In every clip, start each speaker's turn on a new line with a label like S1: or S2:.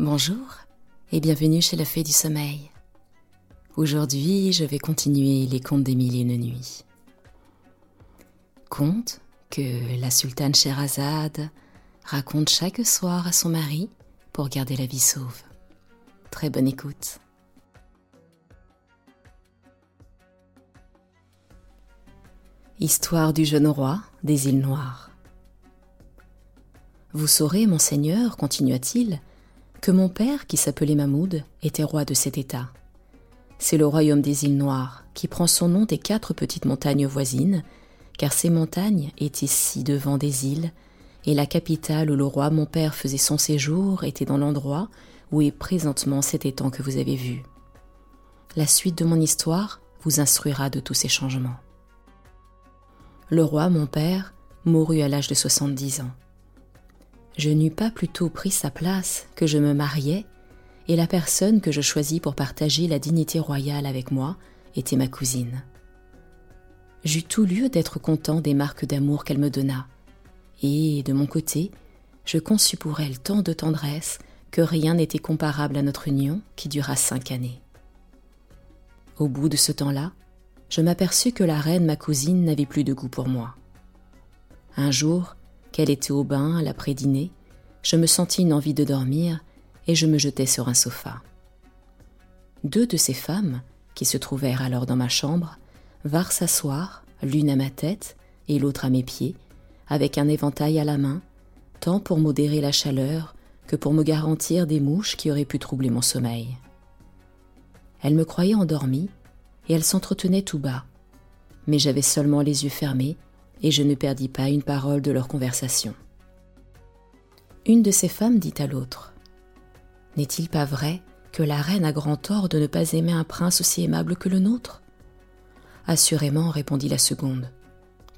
S1: Bonjour et bienvenue chez la Fée du Sommeil. Aujourd'hui, je vais continuer les contes des mille et une nuits. Conte que la sultane Sherazade raconte chaque soir à son mari pour garder la vie sauve. Très bonne écoute. Histoire du jeune roi des îles Noires. Vous saurez, monseigneur, continua-t-il, que mon père, qui s'appelait Mahmoud, était roi de cet État. C'est le royaume des îles Noires, qui prend son nom des quatre petites montagnes voisines, car ces montagnes étaient ci devant des îles, et la capitale où le roi mon père faisait son séjour était dans l'endroit où est présentement cet étang que vous avez vu. La suite de mon histoire vous instruira de tous ces changements. Le roi mon père mourut à l'âge de soixante-dix ans je n'eus pas plutôt pris sa place que je me mariais, et la personne que je choisis pour partager la dignité royale avec moi était ma cousine. J'eus tout lieu d'être content des marques d'amour qu'elle me donna, et, de mon côté, je conçus pour elle tant de tendresse que rien n'était comparable à notre union qui dura cinq années. Au bout de ce temps-là, je m'aperçus que la reine, ma cousine, n'avait plus de goût pour moi. Un jour, qu'elle était au bain à l'après-dîner, je me sentis une envie de dormir et je me jetai sur un sofa. Deux de ces femmes, qui se trouvèrent alors dans ma chambre, vinrent s'asseoir, l'une à ma tête et l'autre à mes pieds, avec un éventail à la main, tant pour modérer la chaleur que pour me garantir des mouches qui auraient pu troubler mon sommeil. Elles me croyaient endormie et elles s'entretenaient tout bas, mais j'avais seulement les yeux fermés et je ne perdis pas une parole de leur conversation. Une de ces femmes dit à l'autre N'est-il pas vrai que la reine a grand tort de ne pas aimer un prince aussi aimable que le nôtre? Assurément, répondit la seconde.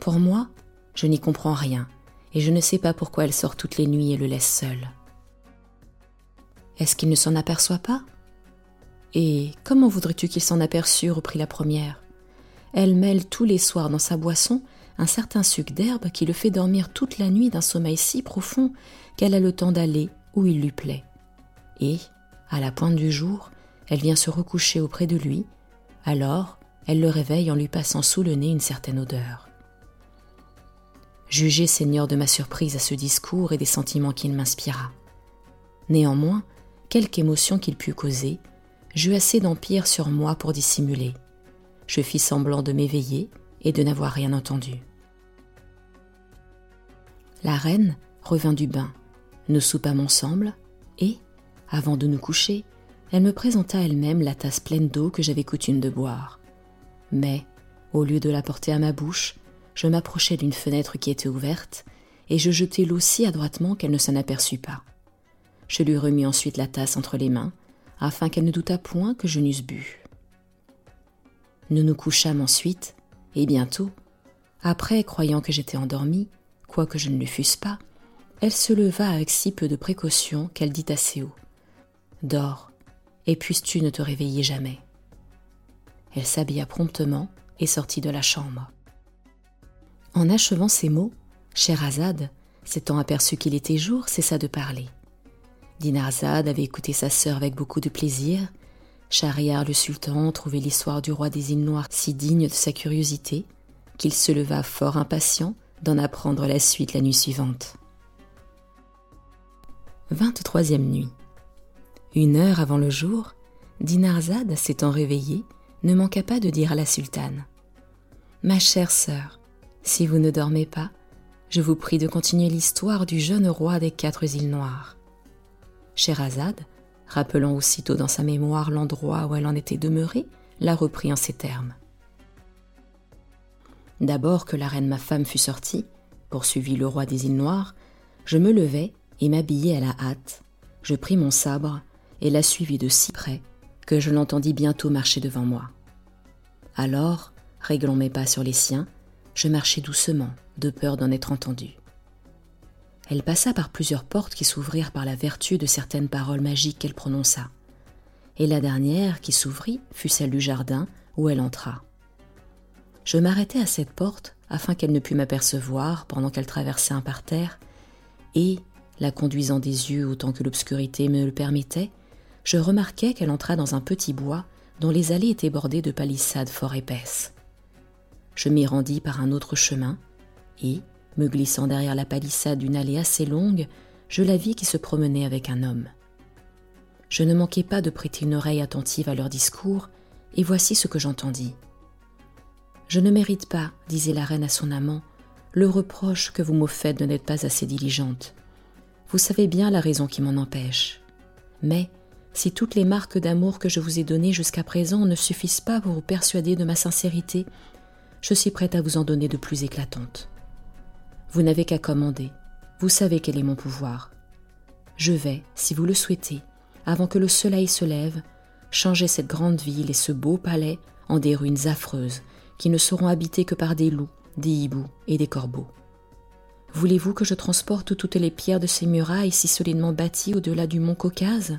S1: Pour moi, je n'y comprends rien, et je ne sais pas pourquoi elle sort toutes les nuits et le laisse seul. Est-ce qu'il ne s'en aperçoit pas Et comment voudrais-tu qu'il s'en aperçût? reprit la première. Elle mêle tous les soirs dans sa boisson un certain suc d'herbe qui le fait dormir toute la nuit d'un sommeil si profond qu'elle a le temps d'aller où il lui plaît. Et, à la pointe du jour, elle vient se recoucher auprès de lui, alors elle le réveille en lui passant sous le nez une certaine odeur. Jugez, Seigneur, de ma surprise à ce discours et des sentiments qu'il m'inspira. Néanmoins, quelque émotion qu'il pût causer, j'eus assez d'empire sur moi pour dissimuler. Je fis semblant de m'éveiller et de n'avoir rien entendu. La reine revint du bain, nous soupâmes ensemble, et, avant de nous coucher, elle me présenta elle-même la tasse pleine d'eau que j'avais coutume de boire. Mais, au lieu de la porter à ma bouche, je m'approchai d'une fenêtre qui était ouverte, et je jetai l'eau si adroitement qu'elle ne s'en aperçut pas. Je lui remis ensuite la tasse entre les mains, afin qu'elle ne doutât point que je n'eusse bu. Nous nous couchâmes ensuite, et bientôt, après, croyant que j'étais endormie, quoique je ne le fusse pas, elle se leva avec si peu de précaution qu'elle dit assez haut Dors, et puisses-tu ne te réveiller jamais. Elle s'habilla promptement et sortit de la chambre. En achevant ces mots, Scheherazade, s'étant aperçu qu'il était jour, cessa de parler. Dinarzade avait écouté sa sœur avec beaucoup de plaisir Shahriar le sultan trouvait l'histoire du roi des îles Noires si digne de sa curiosité qu'il se leva fort impatient d'en apprendre la suite la nuit suivante. 23e nuit. Une heure avant le jour, Dinarzade, s'étant réveillée, ne manqua pas de dire à la sultane Ma chère sœur, si vous ne dormez pas, je vous prie de continuer l'histoire du jeune roi des quatre îles noires. Scheherazade, rappelant aussitôt dans sa mémoire l'endroit où elle en était demeurée, la reprit en ces termes. D'abord que la reine ma femme fut sortie, poursuivit le roi des îles Noires, je me levai et m'habillai à la hâte. Je pris mon sabre et la suivis de si près que je l'entendis bientôt marcher devant moi. Alors, réglant mes pas sur les siens, je marchai doucement, de peur d'en être entendu. Elle passa par plusieurs portes qui s'ouvrirent par la vertu de certaines paroles magiques qu'elle prononça. Et la dernière qui s'ouvrit fut celle du jardin où elle entra. Je m'arrêtai à cette porte afin qu'elle ne pût m'apercevoir pendant qu'elle traversait un parterre, et, la conduisant des yeux autant que l'obscurité me le permettait, je remarquai qu'elle entra dans un petit bois dont les allées étaient bordées de palissades fort épaisses. Je m'y rendis par un autre chemin, et, me glissant derrière la palissade d'une allée assez longue, je la vis qui se promenait avec un homme. Je ne manquai pas de prêter une oreille attentive à leur discours, et voici ce que j'entendis. Je ne mérite pas, disait la reine à son amant, le reproche que vous me faites de n'être pas assez diligente. Vous savez bien la raison qui m'en empêche. Mais, si toutes les marques d'amour que je vous ai données jusqu'à présent ne suffisent pas pour vous persuader de ma sincérité, je suis prête à vous en donner de plus éclatantes. Vous n'avez qu'à commander, vous savez quel est mon pouvoir. Je vais, si vous le souhaitez, avant que le soleil se lève, changer cette grande ville et ce beau palais en des ruines affreuses qui ne seront habitées que par des loups, des hiboux et des corbeaux. Voulez-vous que je transporte toutes les pierres de ces murailles si solidement bâties au-delà du mont Caucase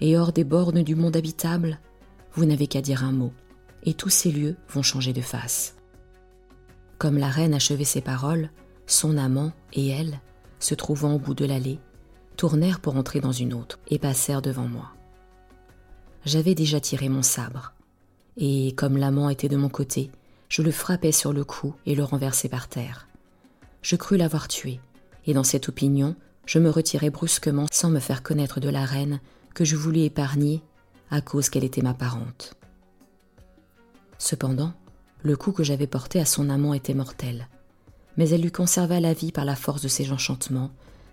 S1: et hors des bornes du monde habitable? Vous n'avez qu'à dire un mot, et tous ces lieux vont changer de face. Comme la reine achevait ces paroles, son amant et elle, se trouvant au bout de l'allée, tournèrent pour entrer dans une autre et passèrent devant moi. J'avais déjà tiré mon sabre, et comme l'amant était de mon côté, je le frappai sur le cou et le renversai par terre. Je crus l'avoir tué, et dans cette opinion, je me retirai brusquement sans me faire connaître de la reine que je voulus épargner à cause qu'elle était ma parente. Cependant, le coup que j'avais porté à son amant était mortel, mais elle lui conserva la vie par la force de ses enchantements,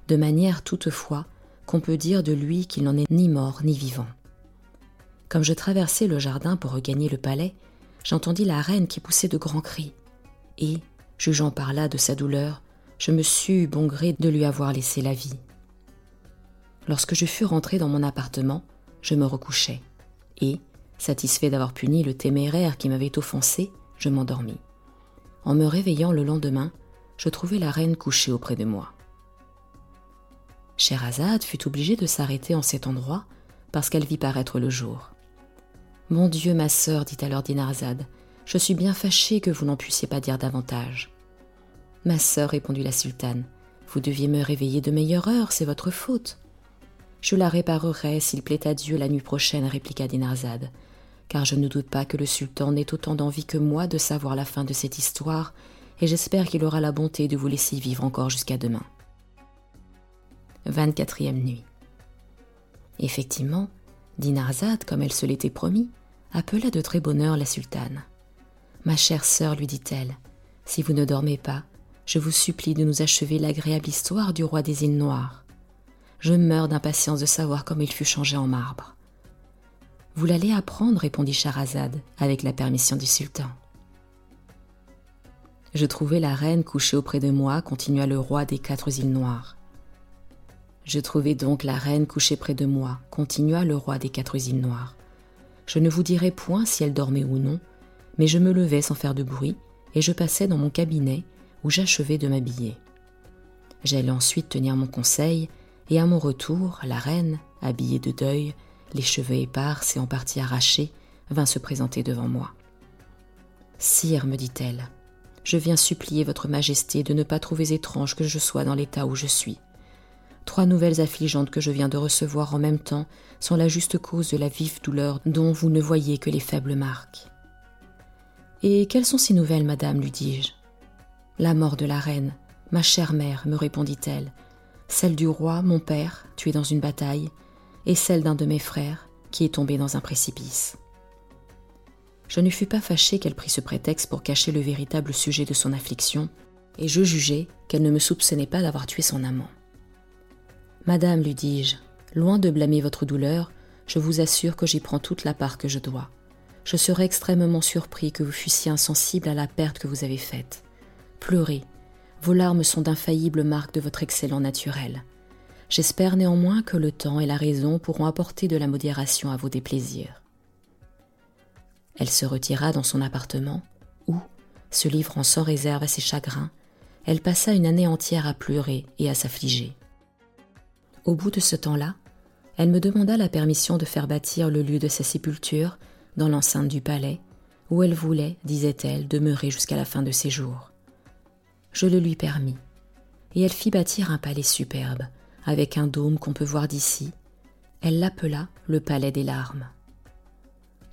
S1: de manière toutefois qu'on peut dire de lui qu'il n'en est ni mort ni vivant. Comme je traversais le jardin pour regagner le palais, j'entendis la reine qui poussait de grands cris, et, jugeant par là de sa douleur, je me sus bon gré de lui avoir laissé la vie. Lorsque je fus rentré dans mon appartement, je me recouchai, et, satisfait d'avoir puni le téméraire qui m'avait offensé, je m'endormis. En me réveillant le lendemain, je trouvai la reine couchée auprès de moi. Scheherazade fut obligée de s'arrêter en cet endroit parce qu'elle vit paraître le jour. Mon Dieu, ma sœur, dit alors Dinarzade, je suis bien fâchée que vous n'en puissiez pas dire davantage. Ma sœur, répondit la sultane, vous deviez me réveiller de meilleure heure, c'est votre faute. Je la réparerai s'il plaît à Dieu la nuit prochaine, répliqua Dinarzade, car je ne doute pas que le sultan n'ait autant d'envie que moi de savoir la fin de cette histoire, et j'espère qu'il aura la bonté de vous laisser vivre encore jusqu'à demain. 24e nuit. Effectivement, Dinarzade, comme elle se l'était promis, appela de très bonne heure la sultane. Ma chère sœur, lui dit-elle, si vous ne dormez pas, je vous supplie de nous achever l'agréable histoire du roi des îles Noires. Je meurs d'impatience de savoir comment il fut changé en marbre. Vous l'allez apprendre, répondit Charazade, avec la permission du sultan. Je trouvai la reine couchée auprès de moi, continua le roi des quatre îles Noires. Je trouvai donc la reine couchée près de moi, continua le roi des quatre îles noires. Je ne vous dirai point si elle dormait ou non, mais je me levai sans faire de bruit, et je passai dans mon cabinet, où j'achevai de m'habiller. J'allai ensuite tenir mon conseil, et à mon retour, la reine, habillée de deuil, les cheveux épars et en partie arrachés, vint se présenter devant moi. Sire, me dit-elle, je viens supplier votre majesté de ne pas trouver étrange que je sois dans l'état où je suis. Trois nouvelles affligeantes que je viens de recevoir en même temps sont la juste cause de la vive douleur dont vous ne voyez que les faibles marques. Et quelles sont ces nouvelles, madame lui dis-je. La mort de la reine, ma chère mère, me répondit-elle, celle du roi, mon père, tué dans une bataille, et celle d'un de mes frères, qui est tombé dans un précipice. Je ne fus pas fâché qu'elle prît ce prétexte pour cacher le véritable sujet de son affliction, et je jugeai qu'elle ne me soupçonnait pas d'avoir tué son amant. Madame, lui dis-je, loin de blâmer votre douleur, je vous assure que j'y prends toute la part que je dois. Je serais extrêmement surpris que vous fussiez insensible à la perte que vous avez faite. Pleurez. Vos larmes sont d'infaillibles marques de votre excellent naturel. J'espère néanmoins que le temps et la raison pourront apporter de la modération à vos déplaisirs. Elle se retira dans son appartement, où, se livrant sans réserve à ses chagrins, elle passa une année entière à pleurer et à s'affliger. Au bout de ce temps-là, elle me demanda la permission de faire bâtir le lieu de sa sépulture dans l'enceinte du palais, où elle voulait, disait-elle, demeurer jusqu'à la fin de ses jours. Je le lui permis, et elle fit bâtir un palais superbe, avec un dôme qu'on peut voir d'ici, elle l'appela le palais des larmes.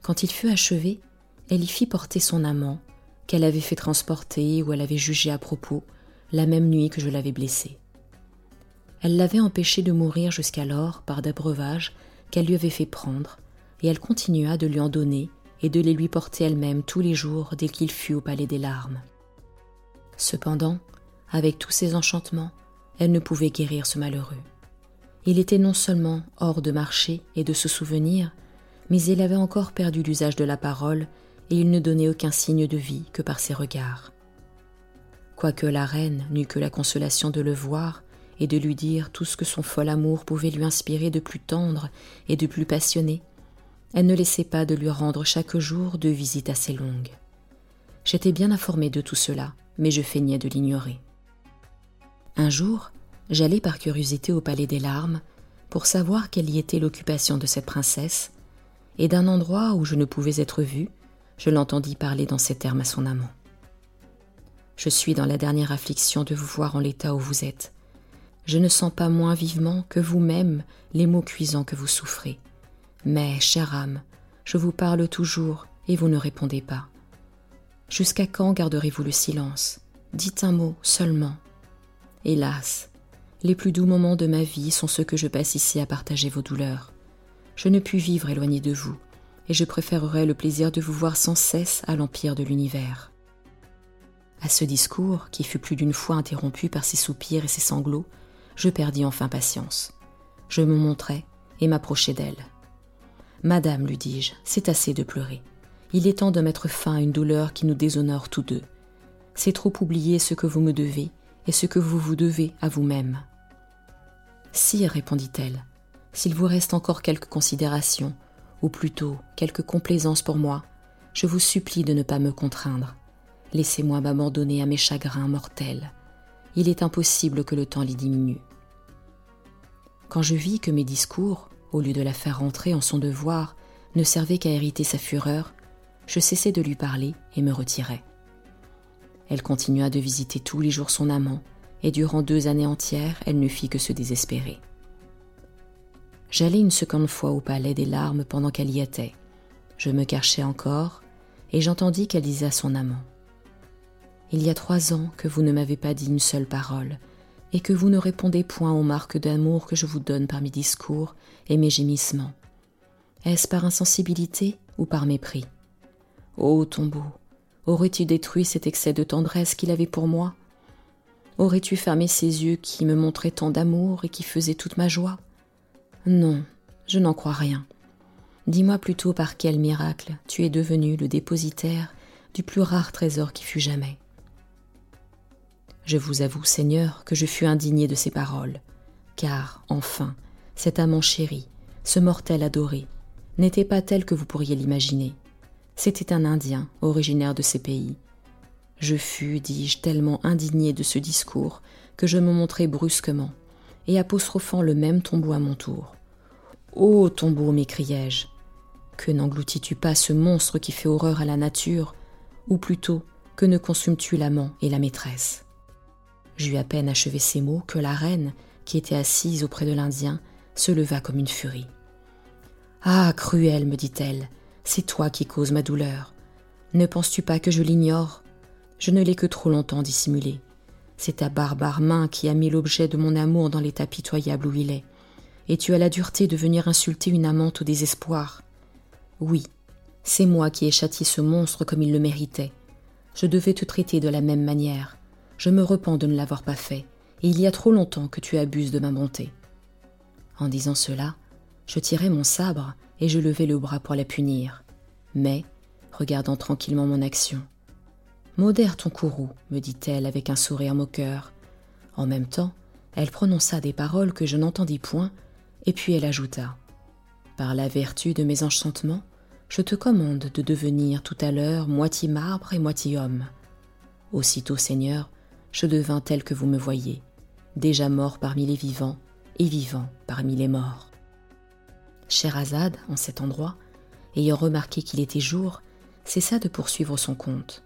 S1: Quand il fut achevé, elle y fit porter son amant, qu'elle avait fait transporter ou elle avait jugé à propos, la même nuit que je l'avais blessé. Elle l'avait empêché de mourir jusqu'alors par des breuvages qu'elle lui avait fait prendre, et elle continua de lui en donner et de les lui porter elle-même tous les jours dès qu'il fut au palais des larmes. Cependant, avec tous ses enchantements, elle ne pouvait guérir ce malheureux. Il était non seulement hors de marché et de se souvenir, mais il avait encore perdu l'usage de la parole et il ne donnait aucun signe de vie que par ses regards. Quoique la reine n'eût que la consolation de le voir et de lui dire tout ce que son fol amour pouvait lui inspirer de plus tendre et de plus passionné, elle ne laissait pas de lui rendre chaque jour deux visites assez longues. J'étais bien informé de tout cela, mais je feignais de l'ignorer. Un jour, j'allai par curiosité au palais des larmes pour savoir quelle y était l'occupation de cette princesse, et d'un endroit où je ne pouvais être vu, je l'entendis parler dans ces termes à son amant. Je suis dans la dernière affliction de vous voir en l'état où vous êtes. Je ne sens pas moins vivement que vous-même les maux cuisants que vous souffrez. Mais, chère âme, je vous parle toujours et vous ne répondez pas. Jusqu'à quand garderez-vous le silence? Dites un mot seulement. Hélas, les plus doux moments de ma vie sont ceux que je passe ici à partager vos douleurs. Je ne puis vivre éloigné de vous, et je préférerais le plaisir de vous voir sans cesse à l'empire de l'univers. À ce discours, qui fut plus d'une fois interrompu par ses soupirs et ses sanglots, je perdis enfin patience. Je me montrai et m'approchai d'elle. Madame, lui dis-je, c'est assez de pleurer. Il est temps de mettre fin à une douleur qui nous déshonore tous deux. C'est trop oublier ce que vous me devez et ce que vous vous devez à vous-même. Sire, répondit-elle, s'il vous reste encore quelque considération, ou plutôt quelque complaisance pour moi, je vous supplie de ne pas me contraindre. Laissez-moi m'abandonner à mes chagrins mortels. Il est impossible que le temps les diminue. Quand je vis que mes discours, au lieu de la faire rentrer en son devoir, ne servait qu'à hériter sa fureur, je cessai de lui parler et me retirai. Elle continua de visiter tous les jours son amant, et durant deux années entières, elle ne fit que se désespérer. J'allai une seconde fois au palais des larmes pendant qu'elle y était. Je me cachai encore, et j'entendis qu'elle disait à son amant Il y a trois ans que vous ne m'avez pas dit une seule parole, et que vous ne répondez point aux marques d'amour que je vous donne par mes discours et mes gémissements. Est-ce par insensibilité ou par mépris? Ô tombeau, aurais-tu détruit cet excès de tendresse qu'il avait pour moi? Aurais-tu fermé ces yeux qui me montraient tant d'amour et qui faisaient toute ma joie? Non, je n'en crois rien. Dis-moi plutôt par quel miracle tu es devenu le dépositaire du plus rare trésor qui fut jamais. Je vous avoue, Seigneur, que je fus indigné de ces paroles, car, enfin, cet amant chéri, ce mortel adoré, n'était pas tel que vous pourriez l'imaginer. C'était un Indien, originaire de ces pays. Je fus, dis-je, tellement indigné de ce discours que je me montrai brusquement, et apostrophant le même tombeau à mon tour. Ô tombeau, m'écriai-je, que n'engloutis-tu pas ce monstre qui fait horreur à la nature, ou plutôt que ne consumes-tu l'amant et la maîtresse? J'eus à peine achevé ces mots que la reine, qui était assise auprès de l'Indien, se leva comme une furie. Ah, cruel, me dit-elle, c'est toi qui causes ma douleur. Ne penses-tu pas que je l'ignore? Je ne l'ai que trop longtemps dissimulé. C'est ta barbare main qui a mis l'objet de mon amour dans l'état pitoyable où il est. Et tu as la dureté de venir insulter une amante au désespoir. Oui, c'est moi qui ai châtié ce monstre comme il le méritait. Je devais te traiter de la même manière. Je me repens de ne l'avoir pas fait, et il y a trop longtemps que tu abuses de ma bonté. En disant cela, je tirai mon sabre et je levai le bras pour la punir. Mais, regardant tranquillement mon action, Modère ton courroux, me dit-elle avec un sourire moqueur. En même temps, elle prononça des paroles que je n'entendis point, et puis elle ajouta Par la vertu de mes enchantements, je te commande de devenir tout à l'heure moitié marbre et moitié homme. Aussitôt, Seigneur, je devins tel que vous me voyez, déjà mort parmi les vivants et vivant parmi les morts. Scheherazade, en cet endroit, ayant remarqué qu'il était jour, cessa de poursuivre son conte.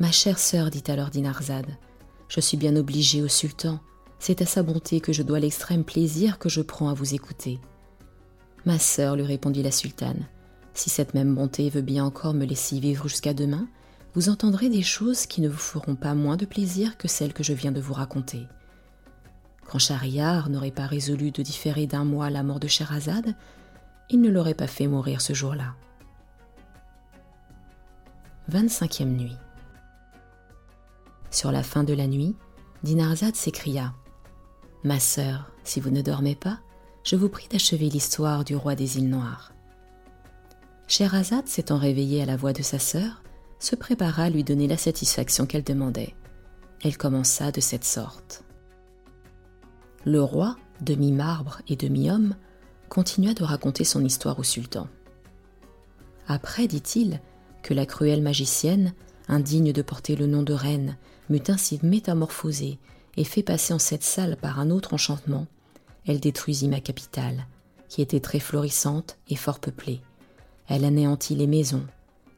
S1: Ma chère sœur, dit alors Dinarzade, je suis bien obligée au sultan, C'est à sa bonté que je dois l'extrême plaisir que je prends à vous écouter. Ma sœur, lui répondit la sultane, si cette même bonté veut bien encore me laisser vivre jusqu'à demain, vous entendrez des choses qui ne vous feront pas moins de plaisir que celles que je viens de vous raconter. Quand Schahriar n'aurait pas résolu de différer d'un mois la mort de Sherazade, il ne l'aurait pas fait mourir ce jour-là. 25e nuit. Sur la fin de la nuit, Dinarzade s'écria Ma sœur, si vous ne dormez pas, je vous prie d'achever l'histoire du roi des îles Noires. Scheherazade, s'étant réveillée à la voix de sa sœur, se prépara à lui donner la satisfaction qu'elle demandait. Elle commença de cette sorte. Le roi, demi-marbre et demi-homme, continua de raconter son histoire au sultan. Après, dit-il, que la cruelle magicienne, indigne de porter le nom de reine, m'eut ainsi métamorphosée et fait passer en cette salle par un autre enchantement, elle détruisit ma capitale, qui était très florissante et fort peuplée. Elle anéantit les maisons,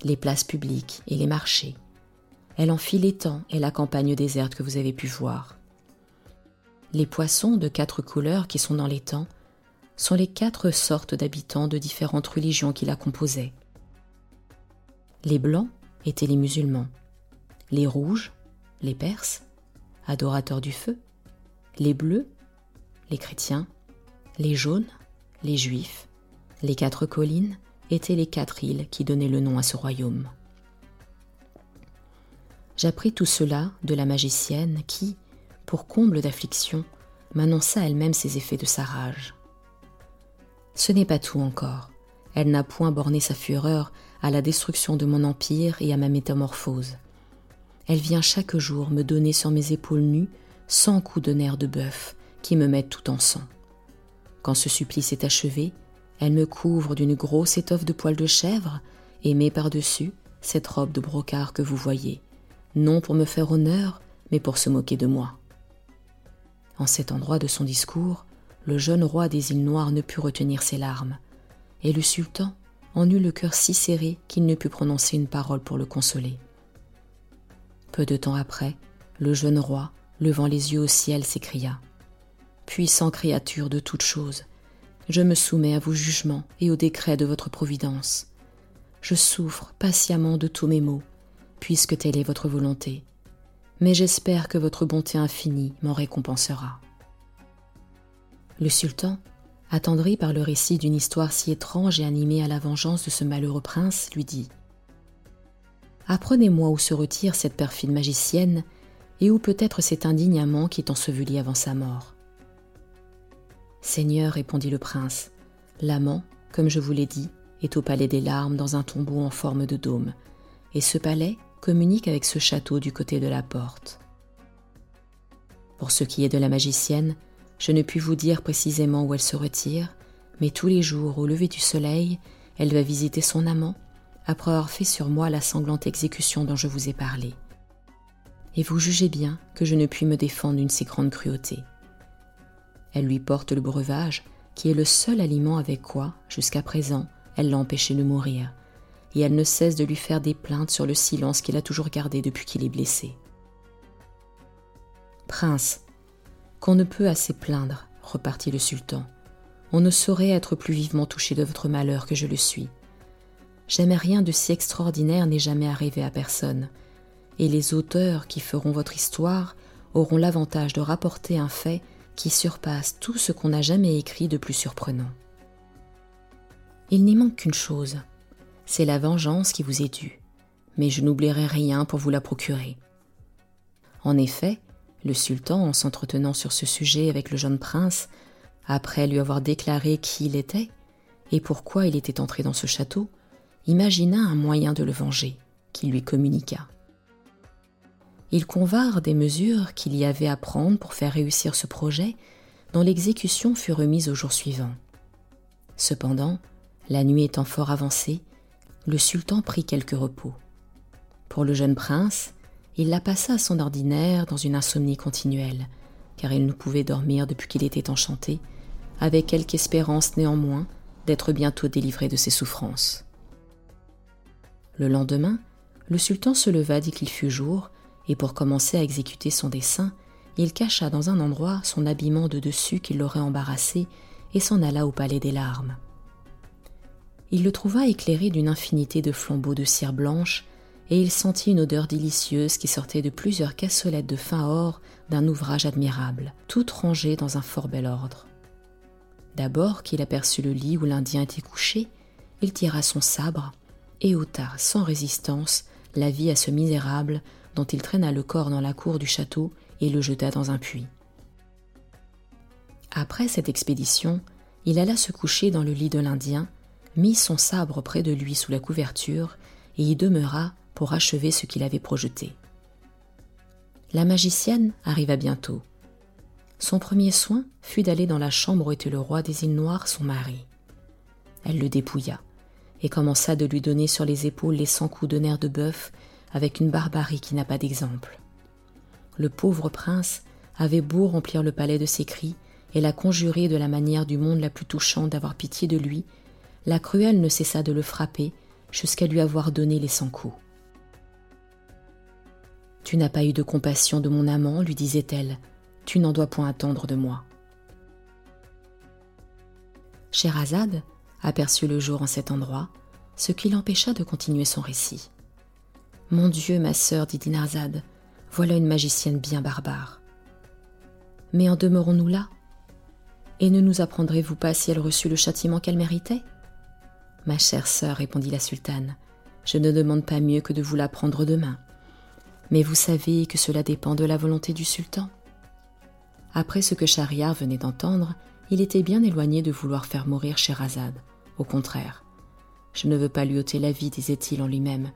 S1: les places publiques et les marchés. Elle en fit l'étang et la campagne déserte que vous avez pu voir. Les poissons de quatre couleurs qui sont dans l'étang sont les quatre sortes d'habitants de différentes religions qui la composaient. Les blancs étaient les musulmans, les rouges, les perses, adorateurs du feu, les bleus, les chrétiens, les jaunes, les juifs, les quatre collines étaient les quatre îles qui donnaient le nom à ce royaume. J'appris tout cela de la magicienne qui, pour comble d'affliction, m'annonça elle-même ses effets de sa rage. Ce n'est pas tout encore. Elle n'a point borné sa fureur à la destruction de mon empire et à ma métamorphose. Elle vient chaque jour me donner sur mes épaules nues cent coups de nerfs de bœuf qui me mettent tout en sang. Quand ce supplice est achevé, elle me couvre d'une grosse étoffe de poils de chèvre et met par-dessus cette robe de brocart que vous voyez, non pour me faire honneur, mais pour se moquer de moi. En cet endroit de son discours, le jeune roi des îles Noires ne put retenir ses larmes, et le sultan en eut le cœur si serré qu'il ne put prononcer une parole pour le consoler. Peu de temps après, le jeune roi, levant les yeux au ciel, s'écria Puissant créature de toutes choses, je me soumets à vos jugements et aux décrets de votre providence. Je souffre patiemment de tous mes maux, puisque telle est votre volonté, mais j'espère que votre bonté infinie m'en récompensera. Le sultan, attendri par le récit d'une histoire si étrange et animée à la vengeance de ce malheureux prince, lui dit Apprenez-moi où se retire cette perfide magicienne et où peut-être cet indigne amant qui est enseveli avant sa mort. Seigneur, répondit le prince, l'amant, comme je vous l'ai dit, est au palais des larmes dans un tombeau en forme de dôme, et ce palais communique avec ce château du côté de la porte. Pour ce qui est de la magicienne, je ne puis vous dire précisément où elle se retire, mais tous les jours, au lever du soleil, elle va visiter son amant, après avoir fait sur moi la sanglante exécution dont je vous ai parlé. Et vous jugez bien que je ne puis me défendre d'une si grande cruauté. Elle lui porte le breuvage, qui est le seul aliment avec quoi, jusqu'à présent, elle l'a empêché de mourir, et elle ne cesse de lui faire des plaintes sur le silence qu'il a toujours gardé depuis qu'il est blessé. Prince, qu'on ne peut assez plaindre, repartit le sultan. On ne saurait être plus vivement touché de votre malheur que je le suis. Jamais rien de si extraordinaire n'est jamais arrivé à personne, et les auteurs qui feront votre histoire auront l'avantage de rapporter un fait qui surpasse tout ce qu'on n'a jamais écrit de plus surprenant. Il n'y manque qu'une chose, c'est la vengeance qui vous est due, mais je n'oublierai rien pour vous la procurer. En effet, le sultan, en s'entretenant sur ce sujet avec le jeune prince, après lui avoir déclaré qui il était et pourquoi il était entré dans ce château, imagina un moyen de le venger, qu'il lui communiqua. Ils convinrent des mesures qu'il y avait à prendre pour faire réussir ce projet, dont l'exécution fut remise au jour suivant. Cependant, la nuit étant fort avancée, le sultan prit quelque repos. Pour le jeune prince, il la passa à son ordinaire dans une insomnie continuelle, car il ne pouvait dormir depuis qu'il était enchanté, avec quelque espérance néanmoins d'être bientôt délivré de ses souffrances. Le lendemain, le sultan se leva dès qu'il fut jour, et pour commencer à exécuter son dessein, il cacha dans un endroit son habillement de dessus qui l'aurait embarrassé et s'en alla au palais des larmes. Il le trouva éclairé d'une infinité de flambeaux de cire blanche, et il sentit une odeur délicieuse qui sortait de plusieurs cassolettes de fin or d'un ouvrage admirable, toutes rangées dans un fort bel ordre. D'abord qu'il aperçut le lit où l'Indien était couché, il tira son sabre et ôta sans résistance la vie à ce misérable dont il traîna le corps dans la cour du château et le jeta dans un puits. Après cette expédition, il alla se coucher dans le lit de l'Indien, mit son sabre près de lui sous la couverture et y demeura pour achever ce qu'il avait projeté. La magicienne arriva bientôt. Son premier soin fut d'aller dans la chambre où était le roi des îles Noires, son mari. Elle le dépouilla et commença de lui donner sur les épaules les cent coups de nerfs de bœuf avec une barbarie qui n'a pas d'exemple. Le pauvre prince avait beau remplir le palais de ses cris et la conjurer de la manière du monde la plus touchante d'avoir pitié de lui, la cruelle ne cessa de le frapper jusqu'à lui avoir donné les cent coups. Tu n'as pas eu de compassion de mon amant, lui disait-elle, tu n'en dois point attendre de moi. Scheherazade aperçut le jour en cet endroit, ce qui l'empêcha de continuer son récit. Mon Dieu, ma sœur, dit Dinarzade, voilà une magicienne bien barbare. Mais en demeurons-nous là? Et ne nous apprendrez-vous pas si elle reçut le châtiment qu'elle méritait? Ma chère sœur, répondit la sultane, je ne demande pas mieux que de vous l'apprendre demain. Mais vous savez que cela dépend de la volonté du sultan. Après ce que Shahriar venait d'entendre, il était bien éloigné de vouloir faire mourir Scheherazade. Au contraire, je ne veux pas lui ôter la vie, disait-il en lui-même,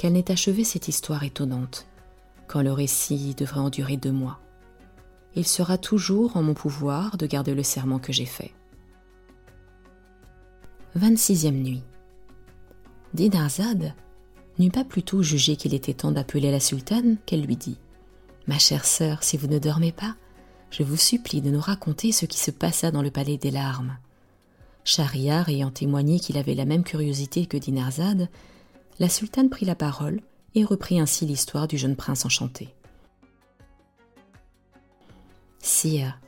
S1: qu'elle n'ait achevé cette histoire étonnante, quand le récit devrait en durer deux mois. Il sera toujours en mon pouvoir de garder le serment que j'ai fait. 26e nuit. Dinarzade n'eut pas plutôt jugé qu'il était temps d'appeler la sultane qu'elle lui dit Ma chère sœur, si vous ne dormez pas, je vous supplie de nous raconter ce qui se passa dans le palais des larmes. Shahriar ayant témoigné qu'il avait la même curiosité que Dinarzade, la sultane prit la parole et reprit ainsi l'histoire du jeune prince enchanté. Sire,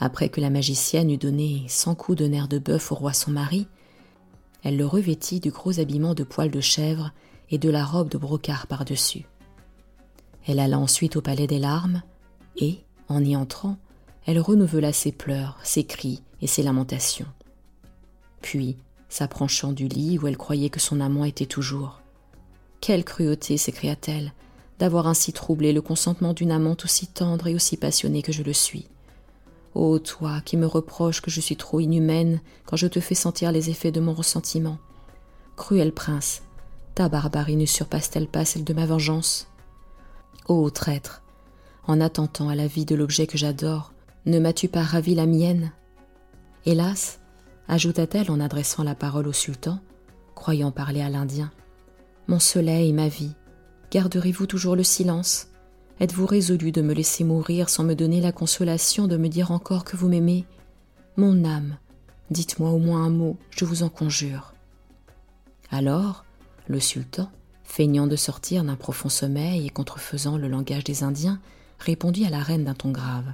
S1: après que la magicienne eut donné cent coups de nerfs de bœuf au roi son mari, elle le revêtit du gros habillement de poils de chèvre et de la robe de brocart par-dessus. Elle alla ensuite au palais des larmes, et, en y entrant, elle renouvela ses pleurs, ses cris et ses lamentations. Puis, s'approchant du lit où elle croyait que son amant était toujours. Quelle cruauté, s'écria-t-elle, d'avoir ainsi troublé le consentement d'une amante aussi tendre et aussi passionnée que je le suis. Ô toi qui me reproches que je suis trop inhumaine quand je te fais sentir les effets de mon ressentiment. Cruel prince, ta barbarie ne surpasse-t-elle pas celle de ma vengeance? Ô traître, en attentant à la vie de l'objet que j'adore, ne m'as-tu pas ravi la mienne? Hélas, ajouta-t-elle en adressant la parole au sultan, croyant parler à l'Indien, mon soleil, ma vie, garderez-vous toujours le silence? Êtes-vous résolu de me laisser mourir sans me donner la consolation de me dire encore que vous m'aimez? Mon âme, dites-moi au moins un mot, je vous en conjure. Alors, le sultan, feignant de sortir d'un profond sommeil et contrefaisant le langage des Indiens, répondit à la reine d'un ton grave.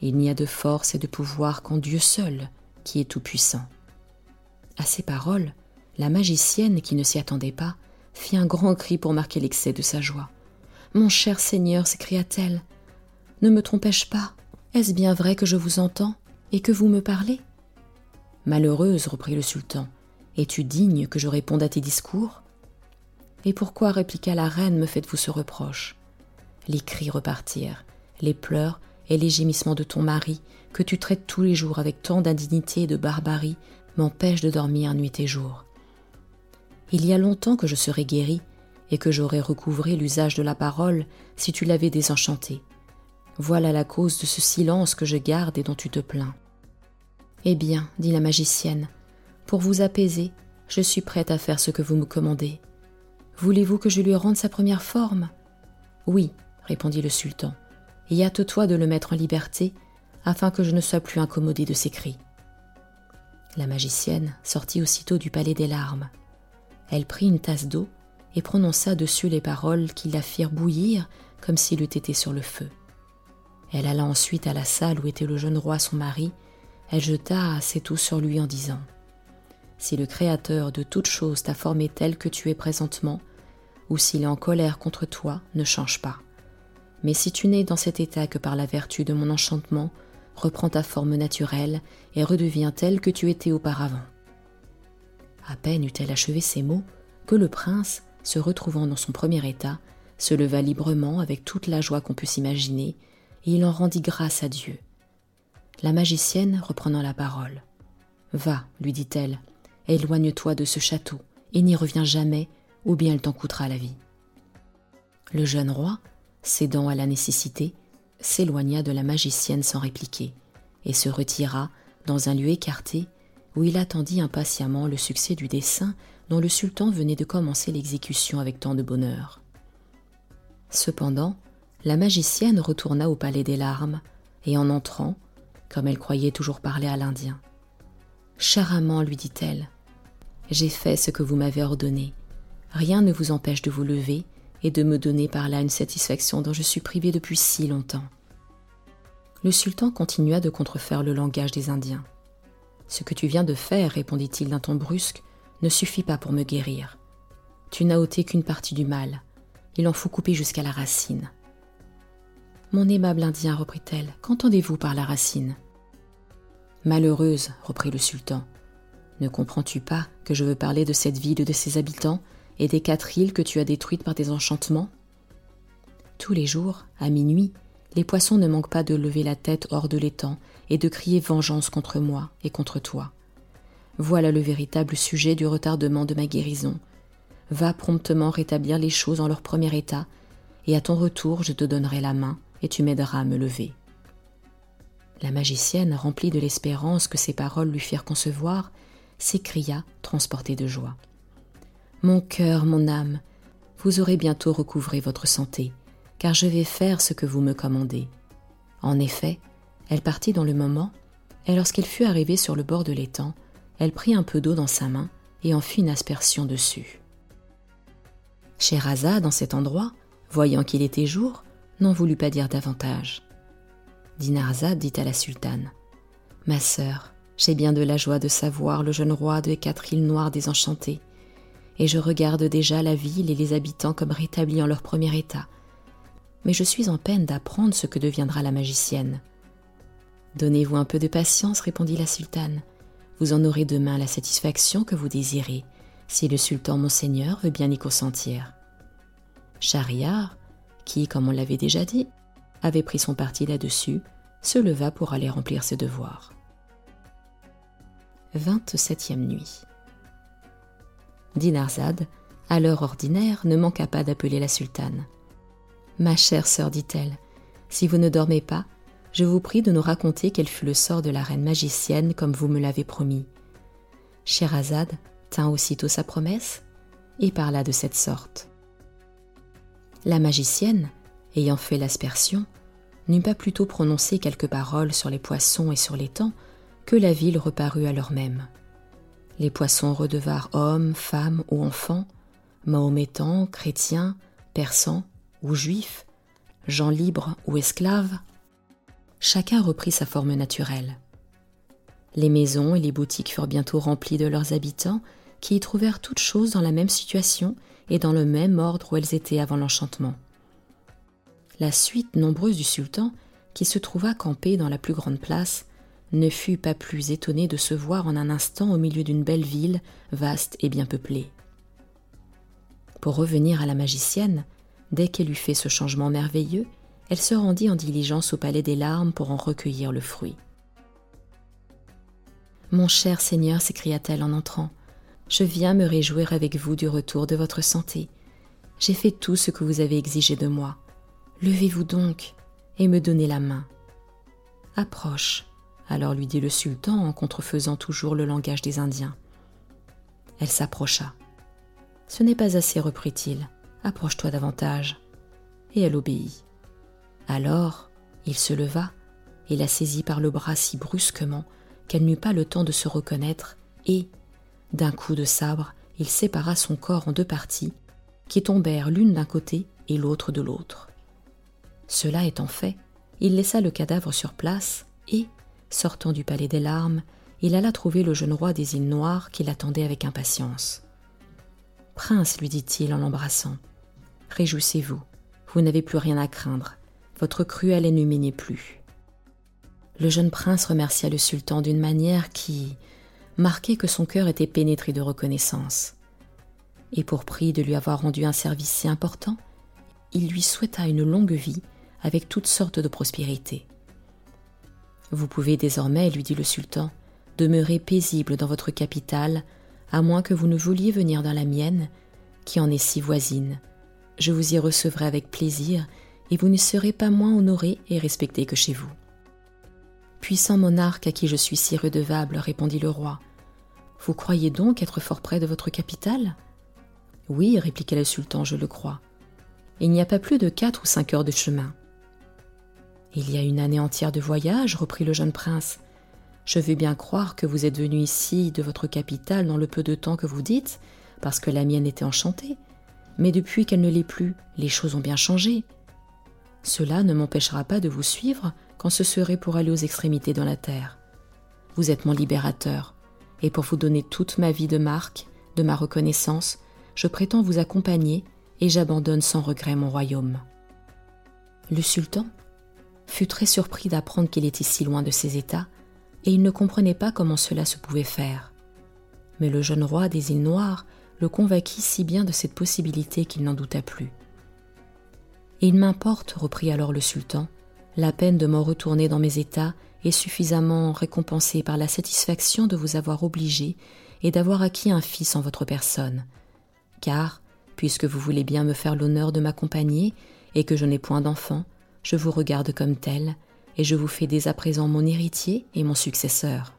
S1: Il n'y a de force et de pouvoir qu'en Dieu seul, qui est tout-puissant. À ces paroles, la magicienne, qui ne s'y attendait pas, fit un grand cri pour marquer l'excès de sa joie. Mon cher Seigneur, s'écria-t-elle, ne me trompais-je pas? Est-ce bien vrai que je vous entends et que vous me parlez? Malheureuse, reprit le sultan, es-tu digne que je réponde à tes discours? Et pourquoi, répliqua la reine, me faites-vous ce reproche? Les cris repartirent, les pleurs et les gémissements de ton mari, que tu traites tous les jours avec tant d'indignité et de barbarie, m'empêchent de dormir nuit et jour. Il y a longtemps que je serais guéri et que j'aurais recouvré l'usage de la parole si tu l'avais désenchanté. Voilà la cause de ce silence que je garde et dont tu te plains. Eh bien, dit la magicienne, pour vous apaiser, je suis prête à faire ce que vous me commandez. Voulez-vous que je lui rende sa première forme? Oui, répondit le sultan et hâte-toi de le mettre en liberté, afin que je ne sois plus incommodé de ses cris. La magicienne sortit aussitôt du palais des larmes. Elle prit une tasse d'eau et prononça dessus les paroles qui la firent bouillir comme s'il eût été sur le feu. Elle alla ensuite à la salle où était le jeune roi son mari, elle jeta ses tout sur lui en disant Si le Créateur de toutes choses t'a formé tel que tu es présentement, ou s'il est en colère contre toi, ne change pas. Mais si tu n'es dans cet état que par la vertu de mon enchantement, reprends ta forme naturelle et redeviens tel que tu étais auparavant. À peine eut-elle achevé ces mots que le prince, se retrouvant dans son premier état, se leva librement avec toute la joie qu'on peut s'imaginer, et il en rendit grâce à Dieu. La magicienne, reprenant la parole, Va, lui dit-elle, éloigne-toi de ce château, et n'y reviens jamais, ou bien elle t'en coûtera la vie. Le jeune roi, cédant à la nécessité, s'éloigna de la magicienne sans répliquer, et se retira dans un lieu écarté où il attendit impatiemment le succès du dessin dont le sultan venait de commencer l'exécution avec tant de bonheur. Cependant, la magicienne retourna au palais des larmes, et en entrant, comme elle croyait toujours parler à l'Indien. Cher amant, lui dit-elle, j'ai fait ce que vous m'avez ordonné. Rien ne vous empêche de vous lever et de me donner par là une satisfaction dont je suis privée depuis si longtemps. Le sultan continua de contrefaire le langage des Indiens. Ce que tu viens de faire, répondit-il d'un ton brusque, ne suffit pas pour me guérir. Tu n'as ôté qu'une partie du mal. Il en faut couper jusqu'à la racine. Mon aimable Indien, reprit-elle, qu'entendez-vous par la racine? Malheureuse, reprit le sultan, ne comprends-tu pas que je veux parler de cette ville et de ses habitants et des quatre îles que tu as détruites par tes enchantements? Tous les jours, à minuit, les poissons ne manquent pas de lever la tête hors de l'étang de crier vengeance contre moi et contre toi. Voilà le véritable sujet du retardement de ma guérison. Va promptement rétablir les choses en leur premier état, et à ton retour je te donnerai la main, et tu m'aideras à me lever. La magicienne, remplie de l'espérance que ces paroles lui firent concevoir, s'écria, transportée de joie. Mon cœur, mon âme, vous aurez bientôt recouvré votre santé, car je vais faire ce que vous me commandez. En effet, elle partit dans le moment, et lorsqu'elle fut arrivée sur le bord de l'étang, elle prit un peu d'eau dans sa main et en fit une aspersion dessus. Scheherazade, dans cet endroit, voyant qu'il était jour, n'en voulut pas dire davantage. Dinarzade dit à la sultane Ma sœur, j'ai bien de la joie de savoir le jeune roi des quatre îles noires désenchantées, et je regarde déjà la ville et les habitants comme rétablis en leur premier état, mais je suis en peine d'apprendre ce que deviendra la magicienne. Donnez-vous un peu de patience, répondit la sultane. Vous en aurez demain la satisfaction que vous désirez, si le sultan monseigneur veut bien y consentir. Schahriar, qui, comme on l'avait déjà dit, avait pris son parti là-dessus, se leva pour aller remplir ses devoirs. 27e nuit. Dinarzade, à l'heure ordinaire, ne manqua pas d'appeler la sultane. Ma chère sœur, dit-elle, si vous ne dormez pas, je vous prie de nous raconter quel fut le sort de la reine magicienne comme vous me l'avez promis. Scheherazade tint aussitôt sa promesse et parla de cette sorte. La magicienne, ayant fait l'aspersion, n'eut pas plutôt prononcé quelques paroles sur les poissons et sur temps que la ville reparut à l'heure même. Les poissons redevinrent hommes, femmes ou enfants, mahométans, chrétiens, persans, ou juifs, gens libres ou esclaves, chacun reprit sa forme naturelle. Les maisons et les boutiques furent bientôt remplies de leurs habitants qui y trouvèrent toutes choses dans la même situation et dans le même ordre où elles étaient avant l'enchantement. La suite nombreuse du sultan, qui se trouva campé dans la plus grande place, ne fut pas plus étonnée de se voir en un instant au milieu d'une belle ville, vaste et bien peuplée. Pour revenir à la magicienne, Dès qu'elle eut fait ce changement merveilleux, elle se rendit en diligence au palais des larmes pour en recueillir le fruit. Mon cher Seigneur, s'écria-t-elle en entrant, je viens me réjouir avec vous du retour de votre santé. J'ai fait tout ce que vous avez exigé de moi. Levez-vous donc et me donnez la main. Approche, alors lui dit le sultan en contrefaisant toujours le langage des Indiens. Elle s'approcha. Ce n'est pas assez, reprit-il. Approche-toi davantage. Et elle obéit. Alors, il se leva et la saisit par le bras si brusquement qu'elle n'eut pas le temps de se reconnaître, et, d'un coup de sabre, il sépara son corps en deux parties, qui tombèrent l'une d'un côté et l'autre de l'autre. Cela étant fait, il laissa le cadavre sur place et, sortant du palais des larmes, il alla trouver le jeune roi des îles Noires qui l'attendait avec impatience. Prince, lui dit-il en l'embrassant, réjouissez-vous, vous, n'avez plus rien à craindre, votre cruel ennemi n'est plus. Le jeune prince remercia le sultan d'une manière qui marquait que son cœur était pénétré de reconnaissance. Et pour prix de lui avoir rendu un service si important, il lui souhaita une longue vie avec toutes sortes de prospérités. Vous pouvez désormais, lui dit le sultan, demeurer paisible dans votre capitale, à moins que vous ne vouliez venir dans la mienne, qui en est si voisine. Je vous y recevrai avec plaisir, et vous ne serez pas moins honoré et respecté que chez vous. Puissant monarque à qui je suis si redevable, répondit le roi, vous croyez donc être fort près de votre capitale? Oui, répliqua le sultan, je le crois. Il n'y a pas plus de quatre ou cinq heures de chemin. Il y a une année entière de voyage, reprit le jeune prince. Je veux bien croire que vous êtes venu ici de votre capitale dans le peu de temps que vous dites, parce que la mienne était enchantée. Mais depuis qu'elle ne l'est plus, les choses ont bien changé. Cela ne m'empêchera pas de vous suivre quand ce serait pour aller aux extrémités de la terre. Vous êtes mon libérateur, et pour vous donner toute ma vie de marque, de ma reconnaissance, je prétends vous accompagner et j'abandonne sans regret mon royaume. Le sultan, fut très surpris d'apprendre qu'il était si loin de ses États, et il ne comprenait pas comment cela se pouvait faire. Mais le jeune roi des îles Noires le convainquit si bien de cette possibilité qu'il n'en douta plus. Il m'importe, reprit alors le sultan, la peine de m'en retourner dans mes États est suffisamment récompensée par la satisfaction de vous avoir obligé et d'avoir acquis un fils en votre personne. Car, puisque vous voulez bien me faire l'honneur de m'accompagner et que je n'ai point d'enfant, je vous regarde comme tel, et je vous fais dès à présent mon héritier et mon successeur.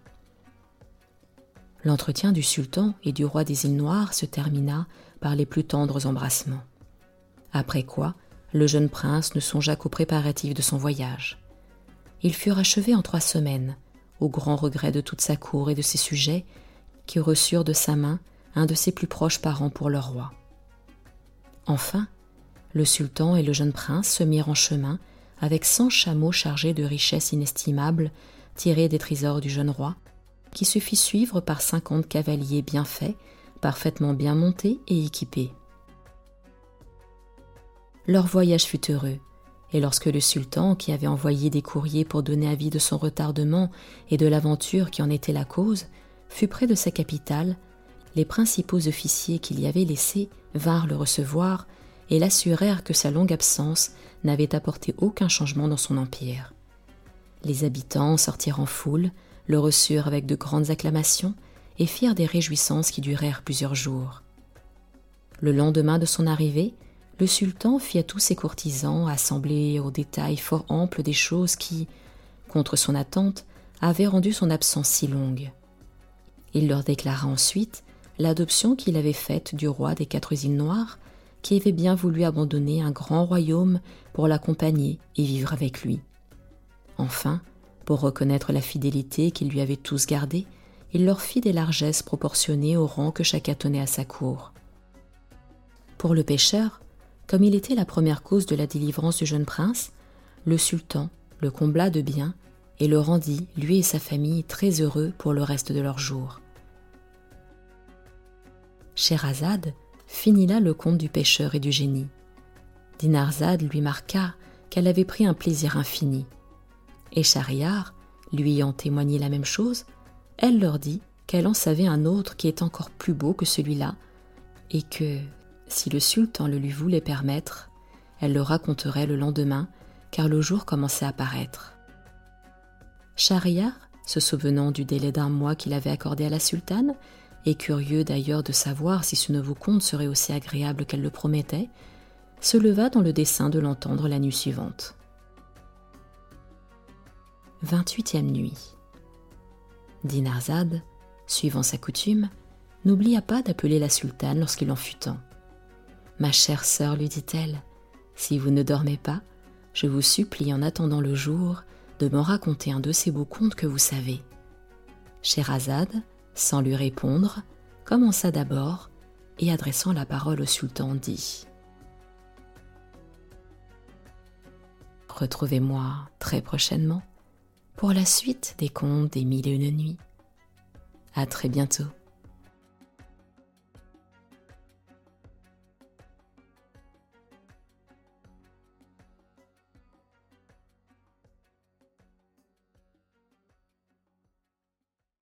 S1: L'entretien du sultan et du roi des îles Noires se termina par les plus tendres embrassements. Après quoi, le jeune prince ne songea qu'aux préparatifs de son voyage. Ils furent achevés en trois semaines, au grand regret de toute sa cour et de ses sujets, qui reçurent de sa main un de ses plus proches parents pour leur roi. Enfin, le sultan et le jeune prince se mirent en chemin avec cent chameaux chargés de richesses inestimables tirées des trésors du jeune roi, qui se fit suivre par cinquante cavaliers bien faits, parfaitement bien montés et équipés. Leur voyage fut heureux, et lorsque le sultan, qui avait envoyé des courriers pour donner avis de son retardement et de l'aventure qui en était la cause, fut près de sa capitale, les principaux officiers qu'il y avait laissés vinrent le recevoir et l'assurèrent que sa longue absence n'avait apporté aucun changement dans son empire. Les habitants sortirent en foule, le reçurent avec de grandes acclamations et firent des réjouissances qui durèrent plusieurs jours. Le lendemain de son arrivée, le sultan fit à tous ses courtisans assembler au détail fort ample des choses qui, contre son attente, avaient rendu son absence si longue. Il leur déclara ensuite l'adoption qu'il avait faite du roi des quatre îles noires qui avait bien voulu abandonner un grand royaume pour l'accompagner et vivre avec lui. Enfin, pour reconnaître la fidélité qu'ils lui avaient tous gardée, il leur fit des largesses proportionnées au rang que chacun tenait à sa cour. Pour le pêcheur, comme il était la première cause de la délivrance du jeune prince, le sultan le combla de biens et le rendit, lui et sa famille, très heureux pour le reste de leurs jours. Scheherazade finit là le conte du pêcheur et du génie. Dinarzade lui marqua qu'elle avait pris un plaisir infini. Et Schahriar, lui ayant témoigné la même chose, elle leur dit qu'elle en savait un autre qui est encore plus beau que celui-là, et que, si le sultan le lui voulait permettre, elle le raconterait le lendemain, car le jour commençait à paraître. Schahriar, se souvenant du délai d'un mois qu'il avait accordé à la sultane, et curieux d'ailleurs de savoir si ce nouveau conte serait aussi agréable qu'elle le promettait, se leva dans le dessein de l'entendre la nuit suivante. 28e nuit. Dinarzade, suivant sa coutume, n'oublia pas d'appeler la sultane lorsqu'il en fut temps. Ma chère sœur, lui dit-elle, si vous ne dormez pas, je vous supplie en attendant le jour de me raconter un de ces beaux contes que vous savez. Scheherazade, sans lui répondre, commença d'abord et adressant la parole au sultan dit Retrouvez-moi très prochainement pour la suite des contes des mille et une nuits. À très bientôt.